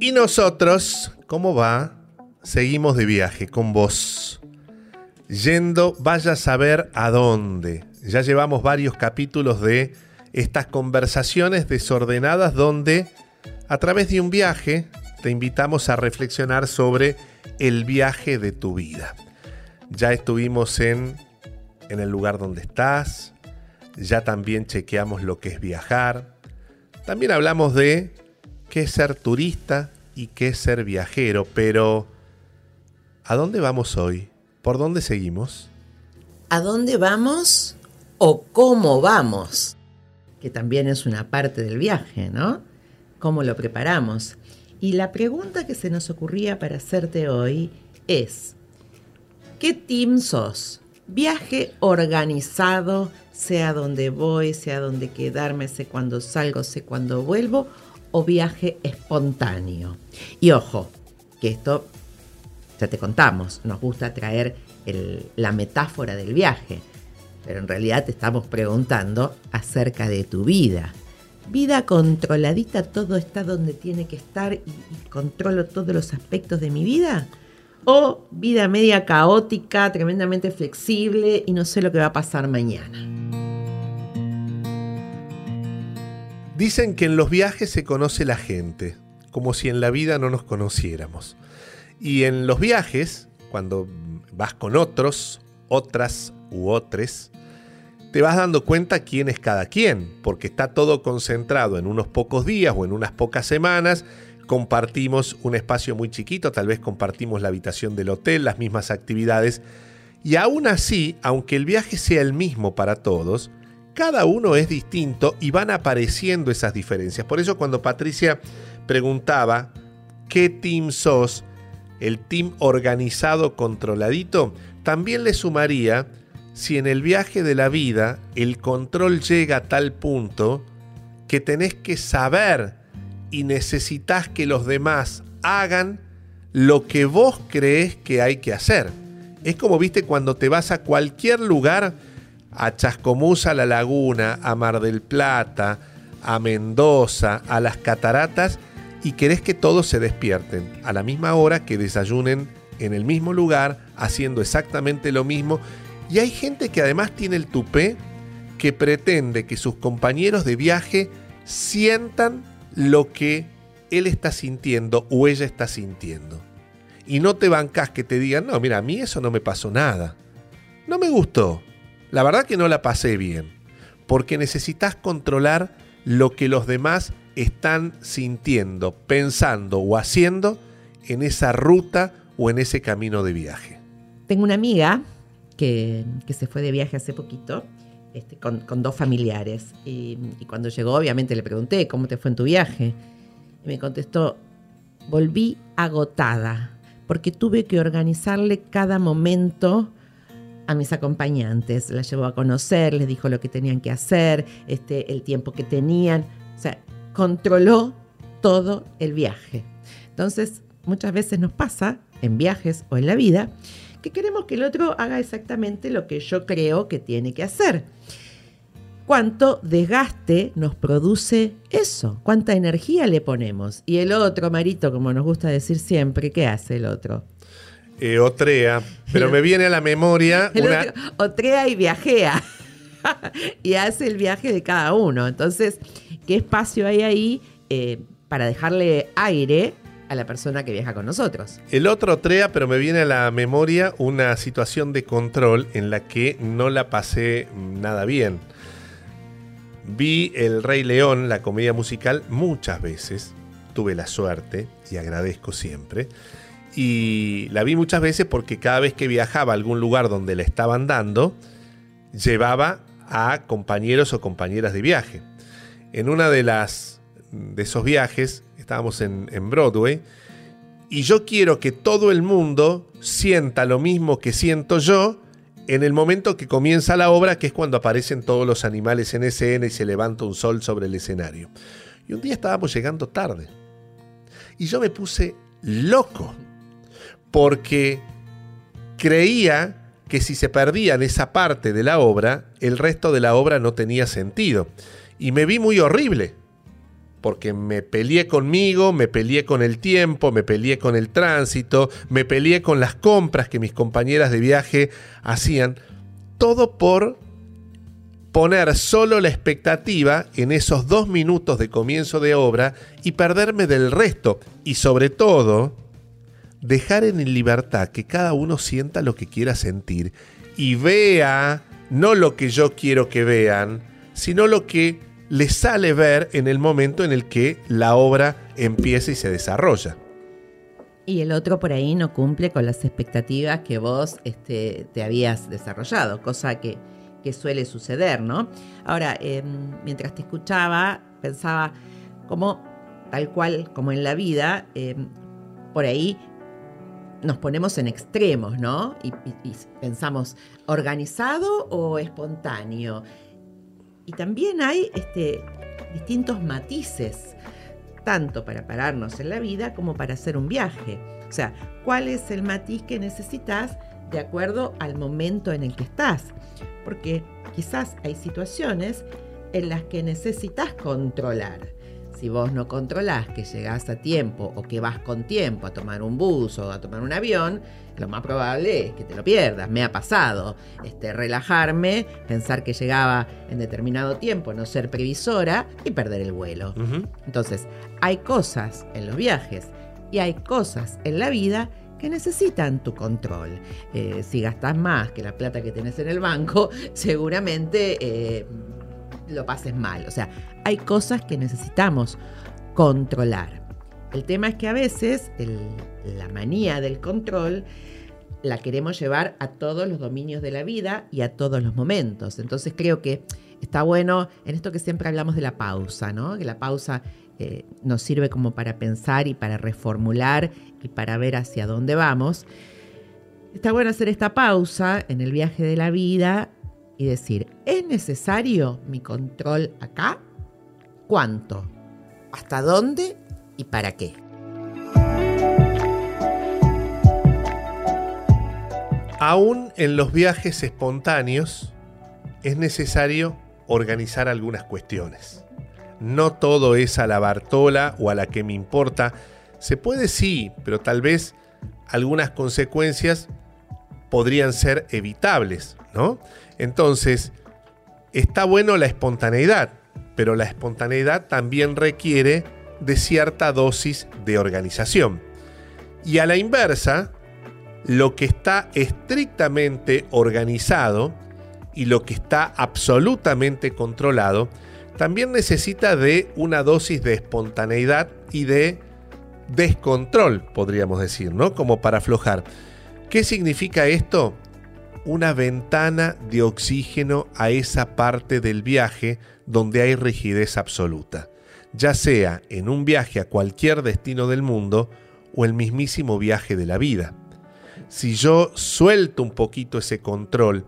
Y nosotros, ¿cómo va? Seguimos de viaje con vos. Yendo, vaya a saber a dónde. Ya llevamos varios capítulos de estas conversaciones desordenadas donde a través de un viaje te invitamos a reflexionar sobre el viaje de tu vida. Ya estuvimos en, en el lugar donde estás, ya también chequeamos lo que es viajar, también hablamos de qué es ser turista y qué es ser viajero, pero ¿a dónde vamos hoy? ¿Por dónde seguimos? ¿A dónde vamos o cómo vamos? Que también es una parte del viaje, ¿no? ¿Cómo lo preparamos? Y la pregunta que se nos ocurría para hacerte hoy es, ¿qué team sos? Viaje organizado, sea donde voy, sea donde quedarme, sé cuándo salgo, sé cuándo vuelvo, o viaje espontáneo. Y ojo, que esto ya te contamos, nos gusta traer la metáfora del viaje, pero en realidad te estamos preguntando acerca de tu vida vida controladita, todo está donde tiene que estar y, controlo todos los aspectos de mi vida? ¿O vida media caótica, tremendamente flexible y no sé lo que va a pasar mañana? Dicen que en los viajes se conoce la gente, como si en la vida no nos conociéramos. Y en los viajes, cuando vas con otros, otras u otros, te vas dando cuenta quién es cada quien, porque está todo concentrado en unos pocos días o en unas pocas semanas. Compartimos un espacio muy chiquito, tal vez compartimos la habitación del hotel, las mismas actividades. Y aún así, aunque el viaje sea el mismo para todos, cada uno es distinto y van apareciendo esas diferencias. Por eso cuando Patricia preguntaba, ¿qué team sos? El team organizado, controladito, también le sumaría si en el viaje de la vida el control llega a tal punto que tenés que saber y necesitas que los demás hagan lo que vos crees que hay que hacer. Es como viste cuando te vas a cualquier lugar, a Chascomús, a La Laguna, a Mar del Plata, a Mendoza, a las cataratas, y querés que todos se despierten a la misma hora, que desayunen en el mismo lugar, haciendo exactamente lo mismo, y hay gente que además tiene el tupé que pretende que sus compañeros de viaje sientan lo que él está sintiendo o ella está sintiendo. Y no te bancas que te digan, no, mira, a mí eso no me pasó nada. No me gustó. La verdad que no la pasé bien. Porque necesitas controlar lo que los demás están sintiendo, pensando o haciendo en esa ruta o en ese camino de viaje. Tengo una amiga que, se fue de viaje hace poquito este, con, dos familiares. Y, cuando llegó, obviamente le pregunté, ¿cómo te fue en tu viaje? Y me contestó, volví agotada, porque tuve que organizarle cada momento a mis acompañantes. La llevó a conocer, les dijo lo que tenían que hacer, este, el tiempo que tenían. O sea, controló todo el viaje. Entonces, muchas veces nos pasa en viajes o en la vida que queremos que el otro haga exactamente lo que yo creo que tiene que hacer. ¿Cuánto desgaste nos produce eso? ¿Cuánta energía le ponemos? Y el otro, Marito, como nos gusta decir siempre, ¿qué hace el otro? Eh, otrea, pero me viene a la memoria una... otrea y viajea. y hace el viaje de cada uno. Entonces, ¿qué espacio hay ahí eh, para dejarle aire a la persona que viaja con nosotros. El otro trea, pero me viene a la memoria una situación de control en la que no la pasé nada bien. Vi El Rey León, la comedia musical, muchas veces. Tuve la suerte y agradezco siempre. Y la vi muchas veces porque cada vez que viajaba a algún lugar donde la estaban dando, llevaba a compañeros o compañeras de viaje. En una de las de esos viajes estábamos en, Broadway, y yo quiero que todo el mundo sienta lo mismo que siento yo en el momento que comienza la obra, que es cuando aparecen todos los animales en escena y se levanta un sol sobre el escenario. Y un día estábamos llegando tarde. Y yo me puse loco, porque creía que si se perdían esa parte de la obra, el resto de la obra no tenía sentido. Y me vi muy horrible, porque me peleé conmigo, me peleé con el tiempo, me peleé con el tránsito, me peleé con las compras que mis compañeras de viaje hacían, todo por poner solo la expectativa en esos dos minutos de comienzo de obra y perderme del resto, y sobre todo, dejar en libertad que cada uno sienta lo que quiera sentir y vea no lo que yo quiero que vean, sino lo que le sale ver en el momento en el que la obra empieza y se desarrolla. Y el otro por ahí no cumple con las expectativas que vos este, te habías desarrollado, cosa que, suele suceder, ¿no? Ahora, em, mientras te escuchaba, pensaba como tal cual como en la vida, em, por ahí nos ponemos en extremos, ¿no? y, pensamos, ¿organizado o espontáneo? Y también hay este, distintos matices, tanto para pararnos en la vida como para hacer un viaje. O sea, ¿cuál es el matiz que necesitas de acuerdo al momento en el que estás? Porque quizás hay situaciones en las que necesitas controlar si vos no controlás que llegás a tiempo o que vas con tiempo a tomar un bus o a tomar un avión, lo más probable es que te lo pierdas. Me ha pasado este, relajarme, pensar que llegaba en determinado tiempo, no ser previsora y perder el vuelo. Entonces, hay cosas en los viajes y hay cosas en la vida que necesitan tu control. Eh, si gastas más que la plata que tenés en el banco, seguramente eh, lo pases mal. O sea, hay cosas que necesitamos controlar. El tema es que a veces la manía del control la queremos llevar a todos los dominios de la vida y a todos los momentos. Entonces creo que está bueno en esto que siempre hablamos de la pausa, ¿no? Que la pausa eh, nos sirve como para pensar y para reformular y para ver hacia dónde vamos. Está bueno hacer esta pausa en el viaje de la vida y decir, ¿es necesario mi control acá? ¿Cuánto? ¿Hasta dónde? ¿Y para qué? Aún en los viajes espontáneos es necesario organizar algunas cuestiones. No todo es a la Bartola o a la que me importa. Se puede sí, pero tal vez algunas consecuencias podrían ser evitables, ¿no? Entonces, está bueno la espontaneidad, pero la espontaneidad también requiere de cierta dosis de organización. Y a la inversa, lo que está estrictamente organizado y lo que está absolutamente controlado, también necesita de una dosis de espontaneidad y de descontrol, podríamos decir, ¿no? Como para aflojar. ¿Qué significa esto? una ventana de oxígeno a esa parte del viaje donde hay rigidez absoluta, ya sea en un viaje a cualquier destino del mundo o el mismísimo viaje de la vida. Si yo suelto un poquito ese control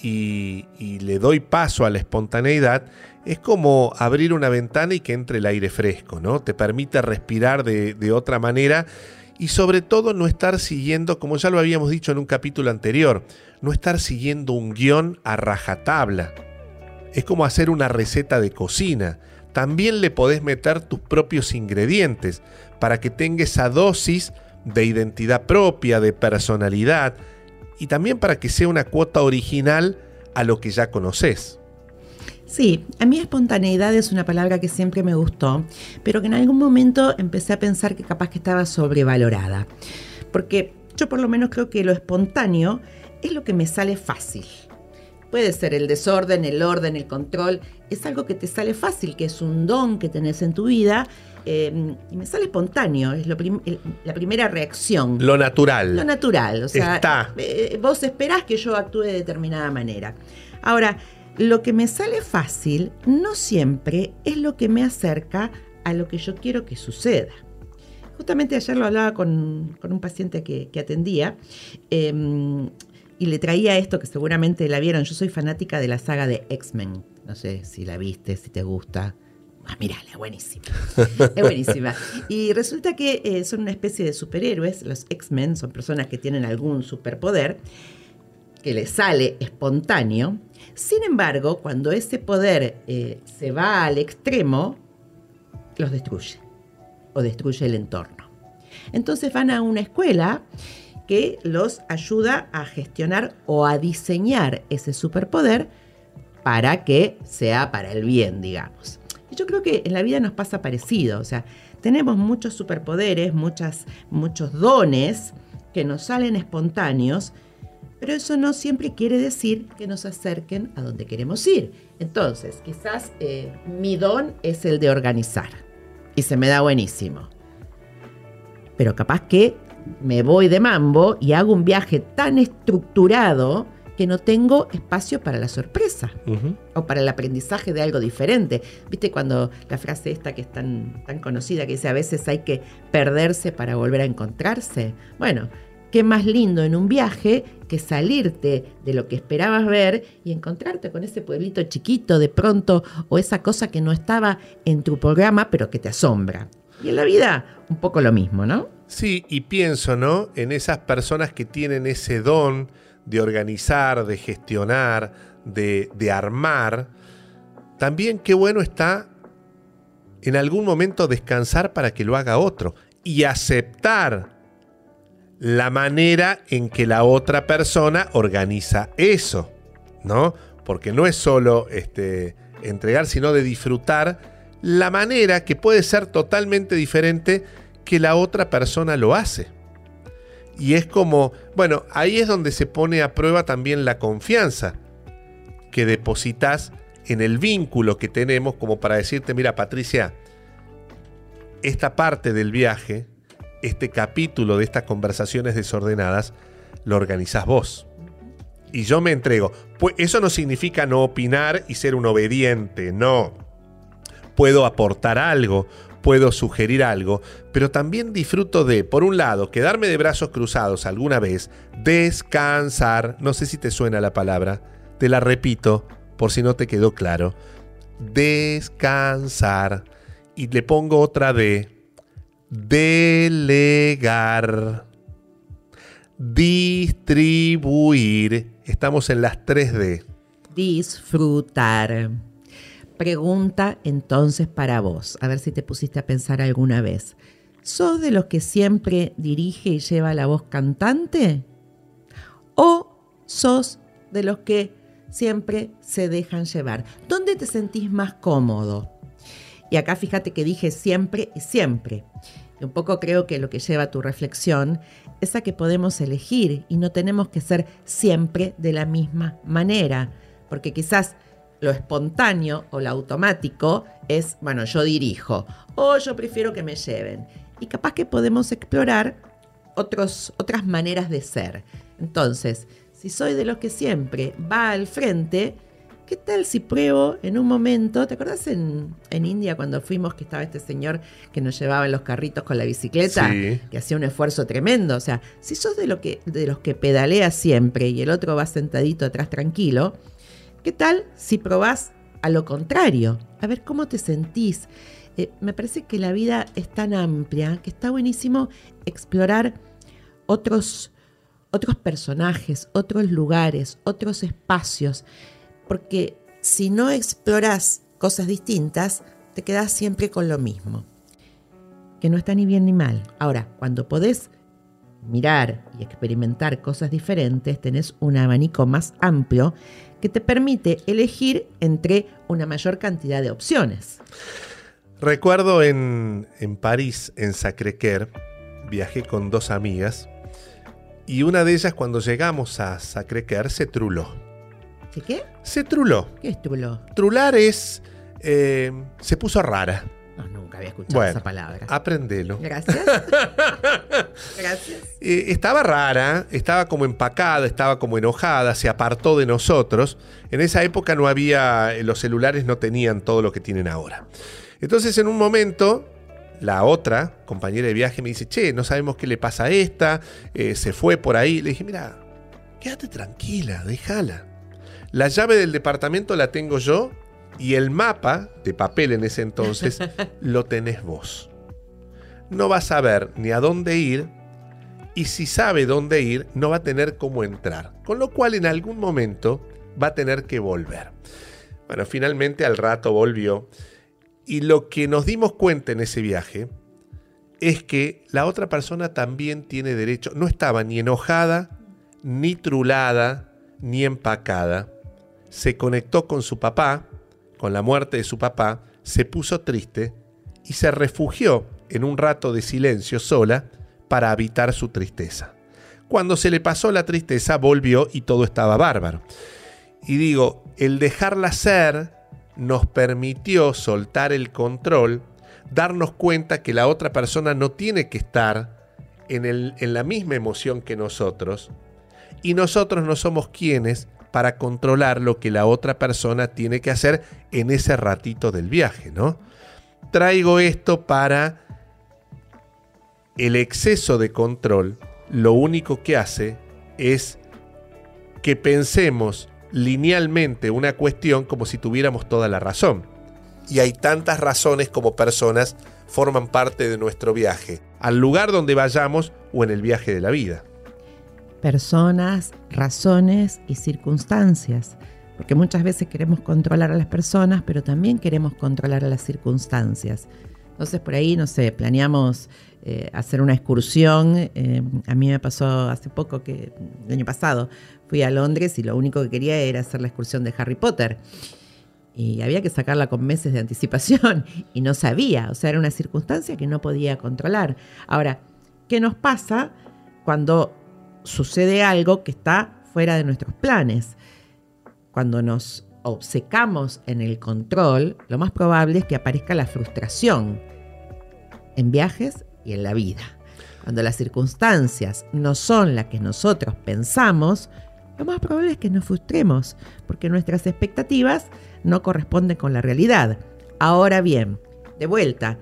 y, le doy paso a la espontaneidad, es como abrir una ventana y que entre el aire fresco, ¿no? Te permite respirar de, de otra manera y sobre todo no estar siguiendo, como ya lo habíamos dicho en un capítulo anterior, no estar siguiendo un guion a rajatabla. Es como hacer una receta de cocina. También le podés meter tus propios ingredientes para que tenga esa dosis de identidad propia, de personalidad y también para que sea una cuota original a lo que ya conoces. Sí, a mí espontaneidad es una palabra que siempre me gustó, pero que en algún momento empecé a pensar que capaz que estaba sobrevalorada. Porque yo por lo menos creo que lo espontáneo es lo que me sale fácil. Puede ser el desorden, el orden, el control. Es algo que te sale fácil, que es un don que tenés en tu vida. Em, y me sale espontáneo, es la primera reacción. Lo natural. Lo natural, o sea, Está. Eh, vos esperás que yo actúe de determinada manera. Ahora, lo que me sale fácil no siempre es lo que me acerca a lo que yo quiero que suceda. Justamente ayer lo hablaba con, un paciente que, atendía em, y le traía esto que seguramente la vieron. Yo soy fanática de la saga de X-Men. No sé si la viste, si te gusta. Ah, mirala, buenísima. Es buenísima. Y resulta que eh, son una especie de superhéroes. Los X-Men son personas que tienen algún superpoder que le sale espontáneo. Sin embargo, cuando ese poder eh, se va al extremo, los destruye o destruye el entorno. Entonces van a una escuela que los ayuda a gestionar o a diseñar ese superpoder para que sea para el bien, digamos. Y yo creo que en la vida nos pasa parecido, o sea, tenemos muchos superpoderes, muchas, muchos dones que nos salen espontáneos, pero eso no siempre quiere decir que nos acerquen a donde queremos ir. Entonces, quizás eh, mi don es el de organizar y se me da buenísimo. Pero capaz que me voy de mambo y hago un viaje tan estructurado que no tengo espacio para la sorpresa o para el aprendizaje de algo diferente. ¿Viste cuando la frase esta que es tan, tan conocida que dice a veces hay que perderse para volver a encontrarse? Bueno, qué más lindo en un viaje que salirte de lo que esperabas ver y encontrarte con ese pueblito chiquito de pronto o esa cosa que no estaba en tu programa pero que te asombra. Y en la vida un poco lo mismo, ¿no? Sí, y pienso, ¿no? En esas personas que tienen ese don de organizar, de gestionar, de, de armar. También qué bueno está en algún momento descansar para que lo haga otro y aceptar la manera en que la otra persona organiza eso, ¿no? Porque no es solo este, entregar, sino de disfrutar la manera que puede ser totalmente diferente que la otra persona lo hace. Y es como, bueno, ahí es donde se pone a prueba también la confianza que depositas en el vínculo que tenemos como para decirte, mira Patricia, esta parte del viaje, este capítulo de estas conversaciones desordenadas, lo organizás vos. Y yo me entrego. Pues eso no significa no opinar y ser un obediente, no. Puedo aportar algo, puedo sugerir algo, pero también disfruto de, por un lado, quedarme de brazos cruzados alguna vez, descansar, no sé si te suena la palabra, te la repito por si no te quedó claro, descansar, y le pongo otra de delegar, distribuir, estamos en las 3D. Disfrutar. Pregunta entonces para vos, a ver si te pusiste a pensar alguna vez. ¿Sos de los que siempre dirige y lleva la voz cantante? ¿O sos de los que siempre se dejan llevar? ¿Dónde te sentís más cómodo? Y acá fíjate que dije siempre y siempre. Un poco creo que lo que lleva a tu reflexión es a que podemos elegir y no tenemos que ser siempre de la misma manera. Porque quizás lo espontáneo o lo automático es, bueno, yo dirijo o yo prefiero que me lleven. Y capaz que podemos explorar otros, otras maneras de ser. Entonces, si soy de los que siempre va al frente, ¿qué tal si pruebo en un momento? ¿Te acordás en, en, India cuando fuimos que estaba este señor que nos llevaba en los carritos con la bicicleta? Que hacía un esfuerzo tremendo. O sea, si sos de, lo que, de los que pedalea siempre y el otro va sentadito atrás tranquilo, ¿Qué tal si probás a lo contrario? A ver cómo te sentís. Eh, me parece que la vida es tan amplia que está buenísimo explorar otros, otros personajes, otros lugares, otros espacios, porque si no exploras cosas distintas, te quedas siempre con lo mismo, que no está ni bien ni mal. Ahora, cuando podés mirar y experimentar cosas diferentes, tenés un abanico más amplio que te permite elegir entre una mayor cantidad de opciones. Recuerdo en, París, en Sacré-Cœur, viajé con dos amigas y una de ellas cuando llegamos a Sacré-Cœur se truló. ¿Qué qué? Se truló. ¿Qué es truló? Trular es... Eh, se puso rara. No, nunca había escuchado esa palabra. Aprendelo. Gracias. Gracias. Eh, estaba rara, estaba como empacada, estaba como enojada, se apartó de nosotros. En esa época no había, los celulares no tenían todo lo que tienen ahora. Entonces en un momento la otra compañera de viaje me dice, che, no sabemos qué le pasa a esta, eh, se fue por ahí. Le dije, mira, quédate tranquila, déjala. La llave del departamento la tengo yo y el mapa, de papel en ese entonces, lo tenés vos. No vas a ver ni a dónde ir, y si sabe dónde ir, no va a tener cómo entrar. Con lo cual en algún momento va a tener que volver. Bueno, finalmente al rato volvió. Y lo que nos dimos cuenta en ese viaje es que la otra persona también tiene derecho. No estaba ni enojada, ni trulada, ni empacada. Se conectó con su papá, con la muerte de su papá, se puso triste y se refugió en un rato de silencio sola para evitar su tristeza. Cuando se le pasó la tristeza, volvió y todo estaba bárbaro. Y digo, el dejarla ser nos permitió soltar el control, darnos cuenta que la otra persona no tiene que estar en, en la misma emoción que nosotros, y nosotros no somos quienes para controlar lo que la otra persona tiene que hacer en ese ratito del viaje, ¿no? Traigo esto para el exceso de control lo único que hace es que pensemos linealmente una cuestión como si tuviéramos toda la razón. Y hay tantas razones como personas forman parte de nuestro viaje, al lugar donde vayamos o en el viaje de la vida. Personas, razones y circunstancias. Porque muchas veces queremos controlar a las personas, pero también queremos controlar a las circunstancias. Entonces por ahí, no sé, planeamos eh, hacer una excursión. Eh, a mí me pasó hace poco que, el año pasado, fui a Londres y lo único que quería era hacer la excursión de Harry Potter. Y había que sacarla con meses de anticipación y no sabía, o sea, era una circunstancia que no podía controlar. Ahora, ¿qué nos pasa cuando sucede algo que está fuera de nuestros planes? Cuando nos obcecamos en el control, lo más probable es que aparezca la frustración en viajes y en la vida. Cuando las circunstancias no son las que nosotros pensamos, lo más probable es que nos frustremos, porque nuestras expectativas no corresponden con la realidad. Ahora bien, de vuelta,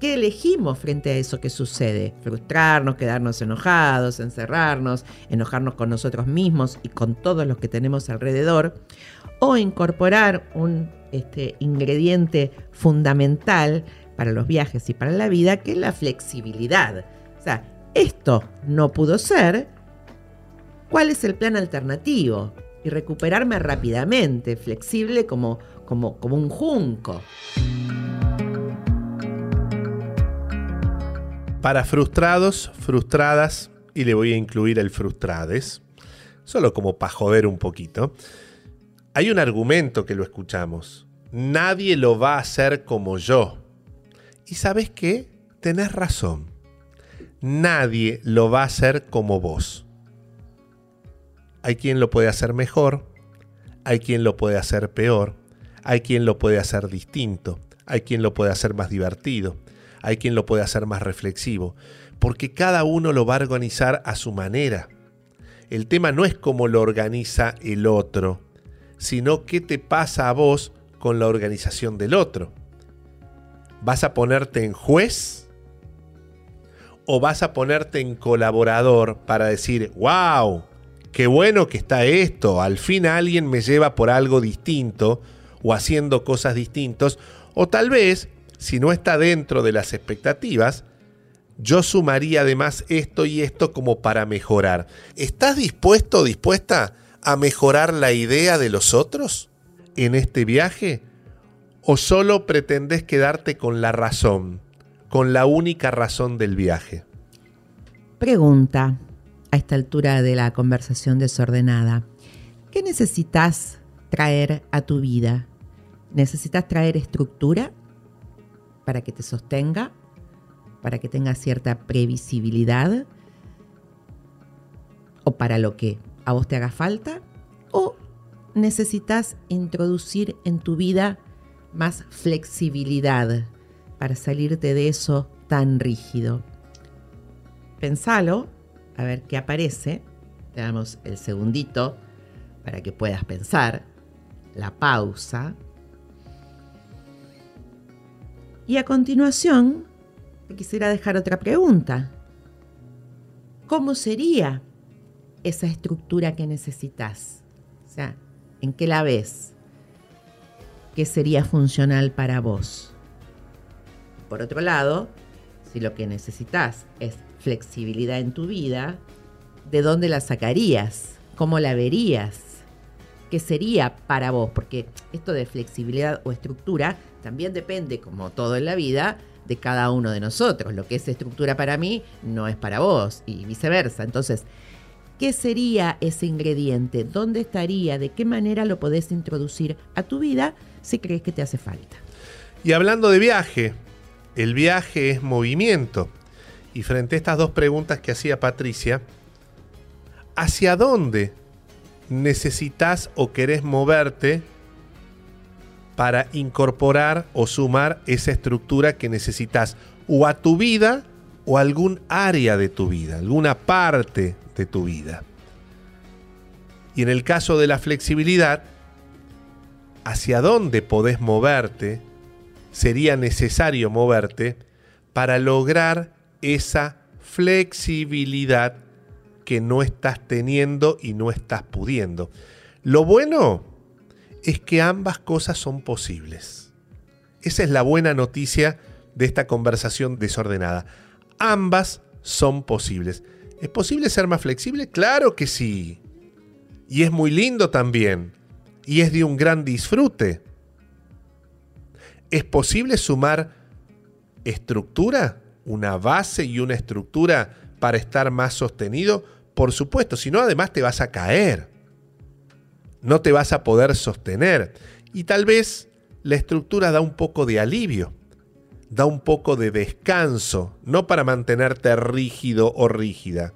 ¿qué elegimos frente a eso que sucede? Frustrarnos, quedarnos enojados, encerrarnos, enojarnos con nosotros mismos y con todos los que tenemos alrededor, o incorporar un este, ingrediente fundamental para los viajes y para la vida, que es la flexibilidad. O sea, esto no pudo ser, ¿cuál es el plan alternativo? Y recuperarme rápidamente, flexible como, como, como un junco. Para frustrados, frustradas, y le voy a incluir el frustrades, solo como para joder un poquito, hay un argumento que lo escuchamos. Nadie lo va a hacer como yo. Y sabes qué? Tenés razón. Nadie lo va a hacer como vos. Hay quien lo puede hacer mejor, hay quien lo puede hacer peor, hay quien lo puede hacer distinto, hay quien lo puede hacer más divertido, hay quien lo puede hacer más reflexivo, porque cada uno lo va a organizar a su manera. El tema no es cómo lo organiza el otro, sino qué te pasa a vos con la organización del otro. ¿Vas a ponerte en juez? ¿O vas a ponerte en colaborador para decir, wow, qué bueno que está esto, al fin alguien me lleva por algo distinto o haciendo cosas distintas? O tal vez, si no está dentro de las expectativas, yo sumaría además esto y esto como para mejorar. ¿Estás dispuesto o dispuesta a mejorar la idea de los otros en este viaje? ¿O solo pretendes quedarte con la razón, con la única razón del viaje? Pregunta a esta altura de la conversación desordenada. ¿Qué necesitas traer a tu vida? ¿Necesitas traer estructura para que te sostenga? ¿Para que tenga cierta previsibilidad? ¿O para lo que a vos te haga falta? ¿O necesitas introducir en tu vida más flexibilidad para salirte de eso tan rígido? Pensalo, a ver qué aparece. Te damos el segundito para que puedas pensar, la pausa. Y a continuación, te quisiera dejar otra pregunta. ¿Cómo sería esa estructura que necesitas? O sea, ¿en qué la ves? ¿Qué sería funcional para vos? Por otro lado, Si lo que necesitas es flexibilidad en tu vida, ¿de dónde la sacarías? ¿Cómo la verías? ¿Qué sería para vos? Porque esto de flexibilidad o estructura también depende, como todo en la vida, de cada uno de nosotros. Lo que es estructura para mí no es para vos y viceversa. Entonces, ¿qué sería ese ingrediente? ¿Dónde estaría? ¿De qué manera lo podés introducir a tu vida si crees que te hace falta? Y hablando de viaje, el viaje es movimiento. Y frente a estas dos preguntas que hacía Patricia, ¿hacia dónde necesitas o querés moverte para incorporar o sumar esa estructura que necesitas o a tu vida o a algún área de tu vida, alguna parte de tu vida. Y en el caso de la flexibilidad, hacia dónde podés moverte, sería necesario moverte para lograr esa flexibilidad que no estás teniendo y no estás pudiendo. Lo bueno es que ambas cosas son posibles. Esa es la buena noticia de esta conversación desordenada. Ambas son posibles. ¿Es posible ser más flexible? Claro que sí. Y es muy lindo también. Y es de un gran disfrute. ¿Es posible sumar estructura? Una base y una estructura para estar más sostenido. Por supuesto, si no además te vas a caer no te vas a poder sostener. Y tal vez la estructura da un poco de alivio, da un poco de descanso, no para mantenerte rígido o rígida,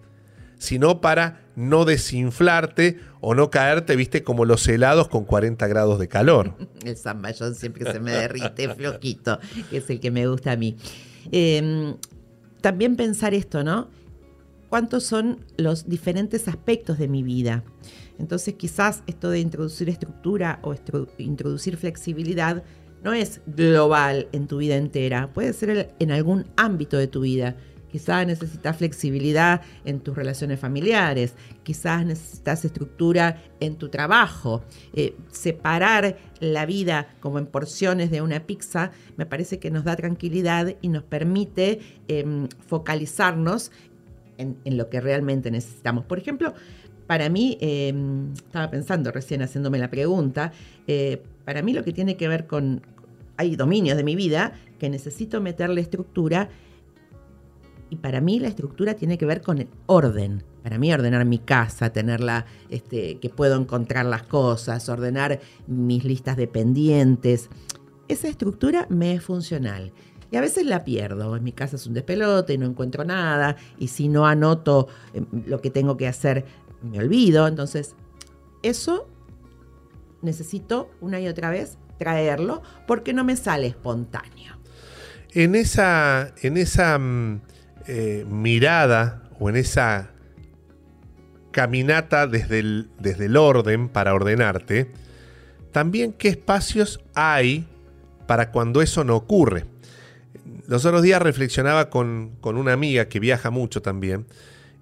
sino para no desinflarte o no caerte, viste, como los helados con 40 grados de calor. El zamballón siempre se me derrite flojito, que es el que me gusta a mí. Em, también pensar esto, ¿no? ¿Cuántos son los diferentes aspectos de mi vida? Entonces quizás esto de introducir estructura o introducir flexibilidad no es global en tu vida entera, puede ser en algún ámbito de tu vida. Quizás necesitas flexibilidad en tus relaciones familiares, quizás necesitas estructura en tu trabajo. Eh, separar la vida como en porciones de una pizza me parece que nos da tranquilidad y nos permite em, focalizarnos en, lo que realmente necesitamos. Por ejemplo, para mí, em, estaba pensando recién haciéndome la pregunta, eh, para mí lo que tiene que ver con, hay dominios de mi vida que necesito meterle estructura y para mí la estructura tiene que ver con el orden. Para mí ordenar mi casa, tenerla, este, que puedo encontrar las cosas, ordenar mis listas de pendientes. Esa estructura me es funcional. Y a veces la pierdo. En mi casa es un despelote y no encuentro nada. Y si no anoto em, lo que tengo que hacer me olvido. Entonces, eso necesito una y otra vez traerlo porque no me sale espontáneo. En esa, en esa mm, eh, mirada o en esa caminata desde el, desde el orden para ordenarte, también qué espacios hay para cuando eso no ocurre. Los otros días reflexionaba con, con una amiga que viaja mucho también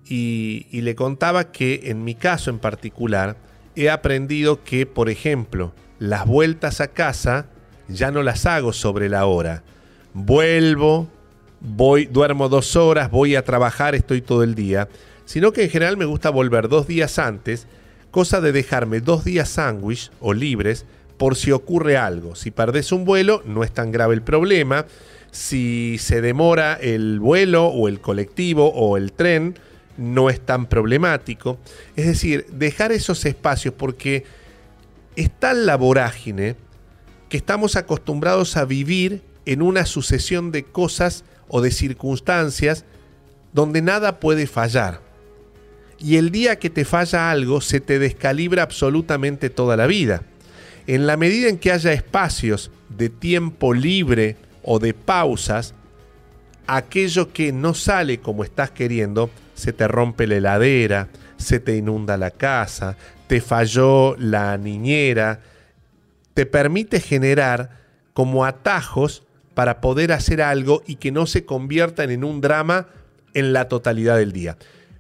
y, le contaba que en mi caso en particular he aprendido que, por ejemplo, las vueltas a casa ya no las hago sobre la hora. Vuelvo, voy, duermo dos horas, voy a trabajar, estoy todo el día, sino que en general me gusta volver dos días antes, cosa de dejarme dos días sándwich o libres por si ocurre algo. Si perdés un vuelo, no es tan grave el problema. Si se demora el vuelo o el colectivo o el tren, no es tan problemático. Es decir, dejar esos espacios porque está la vorágine que estamos acostumbrados a vivir en una sucesión de cosas o de circunstancias donde nada puede fallar. Y el día que te falla algo se te descalibra absolutamente toda la vida. En la medida en que haya espacios de tiempo libre o de pausas, aquello que no sale como estás queriendo se te rompe la heladera, se te inunda la casa, te falló la niñera, te permite generar como atajos para poder hacer algo y que no se conviertan en un drama en la totalidad del día.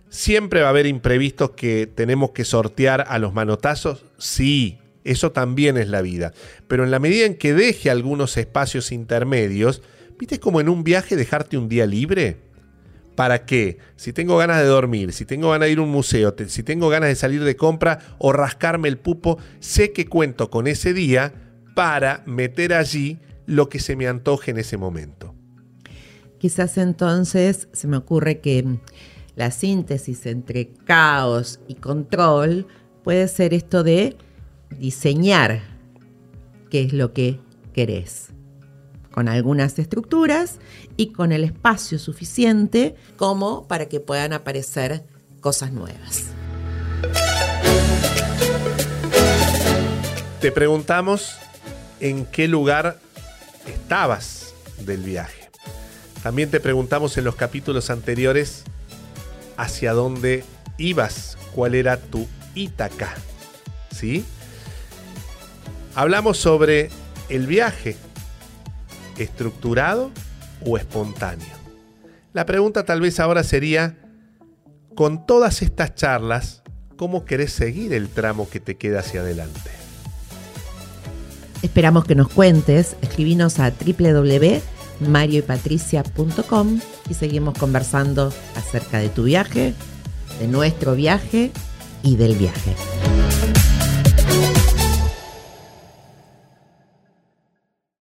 ¿Siempre va a haber imprevistos que tenemos que sortear a los manotazos? Sí, eso también es la vida. Pero en la medida en que deje algunos espacios intermedios, ¿Viste como en un viaje dejarte un día libre? ¿Para qué? Si tengo ganas de dormir, si tengo ganas de ir a un museo, si tengo ganas de salir de compra o rascarme el pupo, sé que cuento con ese día para meter allí lo que se me antoje en ese momento. Quizás entonces se me ocurre que la síntesis entre caos y control puede ser esto de diseñar qué es lo que querés, con algunas estructuras y con el espacio suficiente como para que puedan aparecer cosas nuevas. Te preguntamos en qué lugar estabas del viaje. También te preguntamos en los capítulos anteriores hacia dónde ibas, cuál era tu Ítaca. ¿Sí? Hablamos sobre el viaje, estructurado o espontáneo. La pregunta tal vez ahora sería, con todas estas charlas, ¿cómo querés seguir el tramo que te queda hacia adelante? Esperamos que nos cuentes, escribinos a www.marioypatricia.com y seguimos conversando acerca de tu viaje, de nuestro viaje y del viaje.